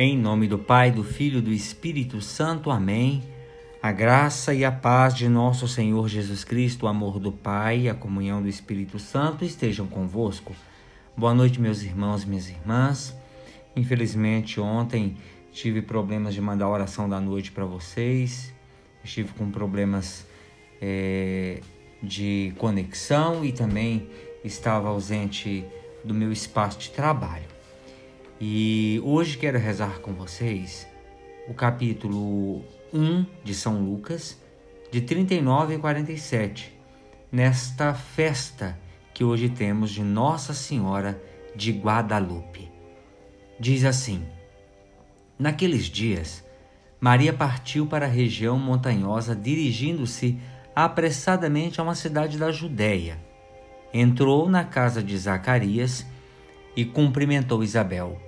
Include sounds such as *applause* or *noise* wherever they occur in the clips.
Em nome do Pai, do Filho e do Espírito Santo. Amém. A graça e a paz de nosso Senhor Jesus Cristo, o amor do Pai e a comunhão do Espírito Santo estejam convosco. Boa noite, meus irmãos e minhas irmãs. Infelizmente, ontem tive problemas de mandar a oração da noite para vocês. Estive com problemas é, de conexão e também estava ausente do meu espaço de trabalho. E hoje quero rezar com vocês o capítulo 1 de São Lucas, de 39 a 47, nesta festa que hoje temos de Nossa Senhora de Guadalupe. Diz assim: Naqueles dias, Maria partiu para a região montanhosa, dirigindo-se apressadamente a uma cidade da Judéia. Entrou na casa de Zacarias e cumprimentou Isabel.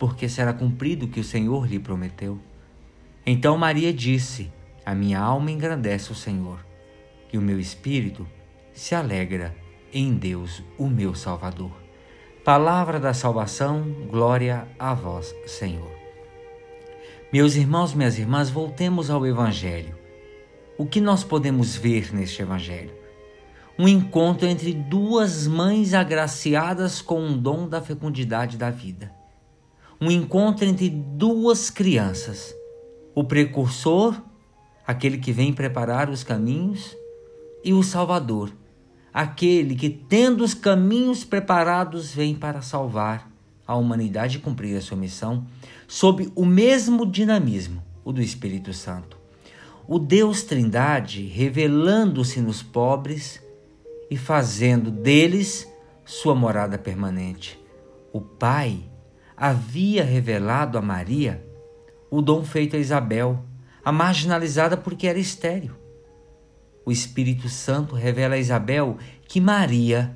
porque será cumprido o que o Senhor lhe prometeu. Então Maria disse: A minha alma engrandece o Senhor, e o meu espírito se alegra em Deus, o meu Salvador. Palavra da salvação, glória a vós, Senhor. Meus irmãos, minhas irmãs, voltemos ao Evangelho. O que nós podemos ver neste Evangelho? Um encontro entre duas mães agraciadas com um dom da fecundidade da vida um encontro entre duas crianças: o precursor, aquele que vem preparar os caminhos, e o Salvador, aquele que, tendo os caminhos preparados, vem para salvar a humanidade e cumprir a sua missão, sob o mesmo dinamismo, o do Espírito Santo. O Deus Trindade revelando-se nos pobres e fazendo deles sua morada permanente. O Pai havia revelado a Maria o dom feito a Isabel, a marginalizada porque era estéril. O Espírito Santo revela a Isabel que Maria,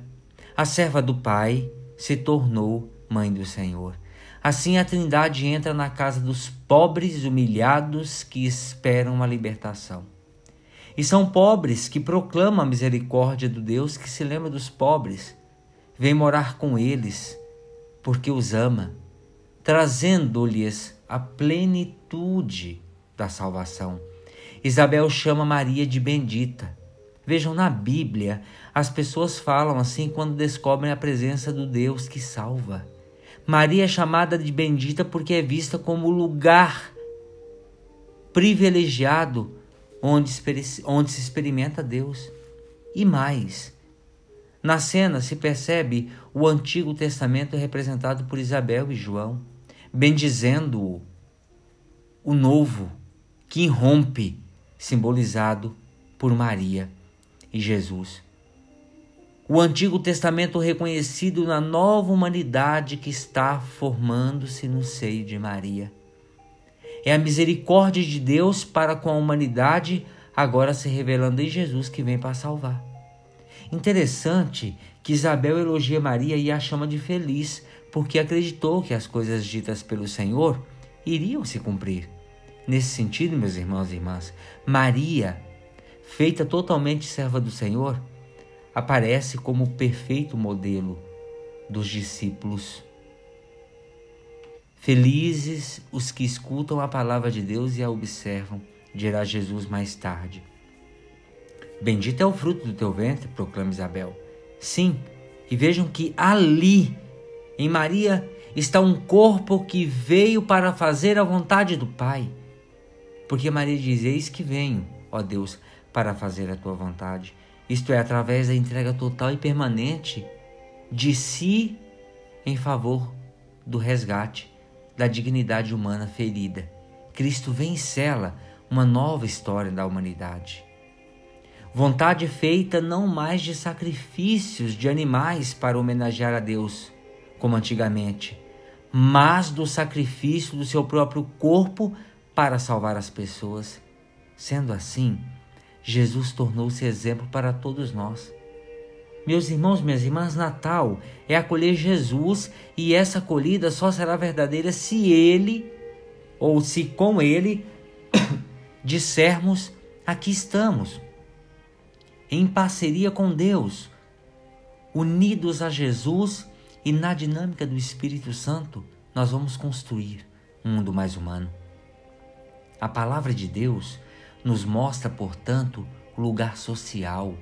a serva do Pai, se tornou mãe do Senhor. Assim a Trindade entra na casa dos pobres humilhados que esperam a libertação. E são pobres que proclamam a misericórdia do Deus que se lembra dos pobres, vem morar com eles, porque os ama trazendo-lhes a plenitude da salvação. Isabel chama Maria de bendita. Vejam, na Bíblia, as pessoas falam assim quando descobrem a presença do Deus que salva. Maria é chamada de bendita porque é vista como o lugar privilegiado onde, onde se experimenta Deus. E mais, na cena se percebe o Antigo Testamento representado por Isabel e João bendizendo-o, o novo que irrompe, simbolizado por Maria e Jesus. O Antigo Testamento reconhecido na nova humanidade que está formando-se no seio de Maria. É a misericórdia de Deus para com a humanidade, agora se revelando em Jesus que vem para salvar. Interessante que Isabel elogia Maria e a chama de feliz, porque acreditou que as coisas ditas pelo Senhor iriam se cumprir. Nesse sentido, meus irmãos e irmãs, Maria, feita totalmente serva do Senhor, aparece como o perfeito modelo dos discípulos. Felizes os que escutam a palavra de Deus e a observam, dirá Jesus mais tarde. Bendito é o fruto do teu ventre, proclama Isabel. Sim, e vejam que ali em Maria está um corpo que veio para fazer a vontade do Pai. Porque Maria diz: Eis que venho, ó Deus, para fazer a tua vontade. Isto é, através da entrega total e permanente de si em favor do resgate da dignidade humana ferida. Cristo vencela uma nova história da humanidade. Vontade feita não mais de sacrifícios de animais para homenagear a Deus, como antigamente, mas do sacrifício do seu próprio corpo para salvar as pessoas. Sendo assim, Jesus tornou-se exemplo para todos nós. Meus irmãos, minhas irmãs, Natal é acolher Jesus e essa acolhida só será verdadeira se ele, ou se com ele, *coughs* dissermos: aqui estamos, em parceria com Deus, unidos a Jesus e na dinâmica do Espírito Santo, nós vamos construir um mundo mais humano. A palavra de Deus nos mostra, portanto, o lugar social,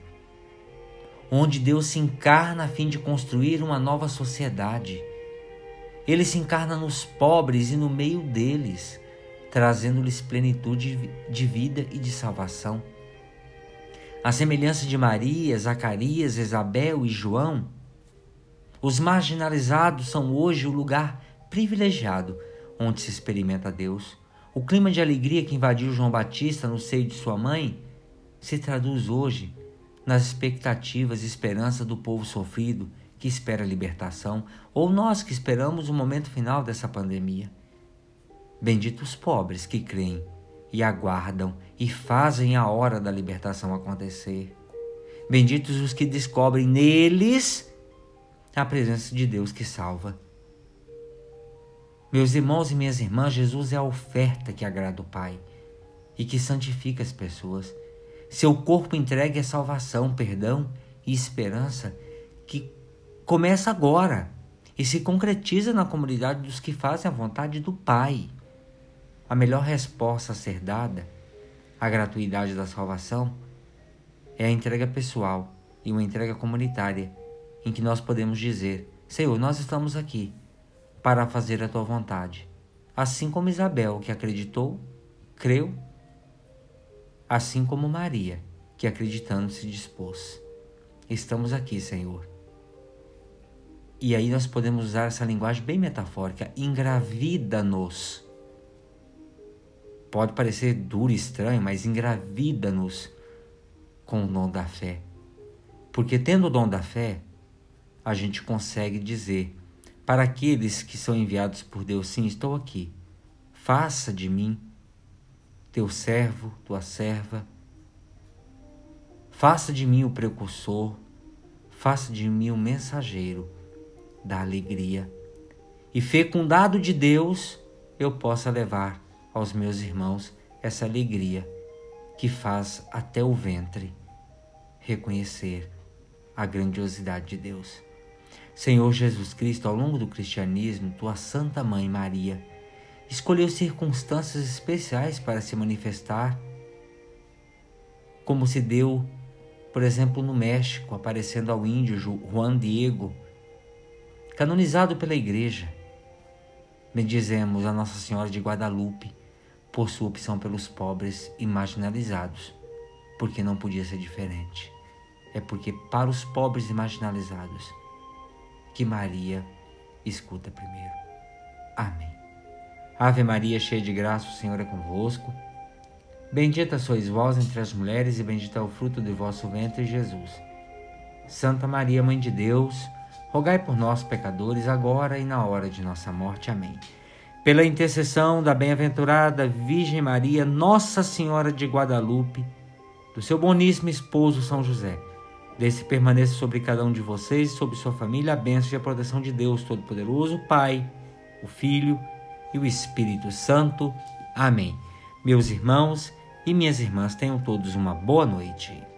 onde Deus se encarna a fim de construir uma nova sociedade. Ele se encarna nos pobres e no meio deles, trazendo-lhes plenitude de vida e de salvação. A semelhança de Maria, Zacarias, Isabel e João, os marginalizados são hoje o lugar privilegiado onde se experimenta Deus. O clima de alegria que invadiu João Batista no seio de sua mãe se traduz hoje nas expectativas e esperança do povo sofrido que espera a libertação, ou nós que esperamos o momento final dessa pandemia. Benditos os pobres que creem e aguardam e fazem a hora da libertação acontecer. Benditos os que descobrem neles a presença de Deus que salva. Meus irmãos e minhas irmãs, Jesus é a oferta que agrada o Pai e que santifica as pessoas. Seu corpo entregue a salvação, perdão e esperança que começa agora e se concretiza na comunidade dos que fazem a vontade do Pai. A melhor resposta a ser dada à gratuidade da salvação é a entrega pessoal e uma entrega comunitária, em que nós podemos dizer: Senhor, nós estamos aqui para fazer a tua vontade. Assim como Isabel, que acreditou, creu, assim como Maria, que acreditando se dispôs. Estamos aqui, Senhor. E aí nós podemos usar essa linguagem bem metafórica, engravida-nos. Pode parecer duro e estranho, mas engravida-nos com o dom da fé. Porque tendo o dom da fé, a gente consegue dizer para aqueles que são enviados por Deus, sim, estou aqui. Faça de mim teu servo, tua serva. Faça de mim o precursor, faça de mim o mensageiro da alegria. E fecundado de Deus, eu possa levar aos meus irmãos essa alegria que faz até o ventre reconhecer a grandiosidade de Deus. Senhor Jesus Cristo, ao longo do cristianismo, tua Santa Mãe Maria escolheu circunstâncias especiais para se manifestar, como se deu, por exemplo, no México, aparecendo ao índio Juan Diego, canonizado pela Igreja. Bendizemos a Nossa Senhora de Guadalupe por sua opção pelos pobres e marginalizados, porque não podia ser diferente. É porque para os pobres e marginalizados, que Maria escuta primeiro. Amém. Ave Maria, cheia de graça, o Senhor é convosco. Bendita sois vós entre as mulheres, e bendito é o fruto de vosso ventre, Jesus. Santa Maria, Mãe de Deus, rogai por nós, pecadores, agora e na hora de nossa morte. Amém. Pela intercessão da bem-aventurada Virgem Maria, Nossa Senhora de Guadalupe, do seu boníssimo esposo São José, Desse permaneça sobre cada um de vocês e sobre sua família a bênção e a proteção de Deus Todo-Poderoso, Pai, o Filho e o Espírito Santo. Amém. Meus irmãos e minhas irmãs, tenham todos uma boa noite.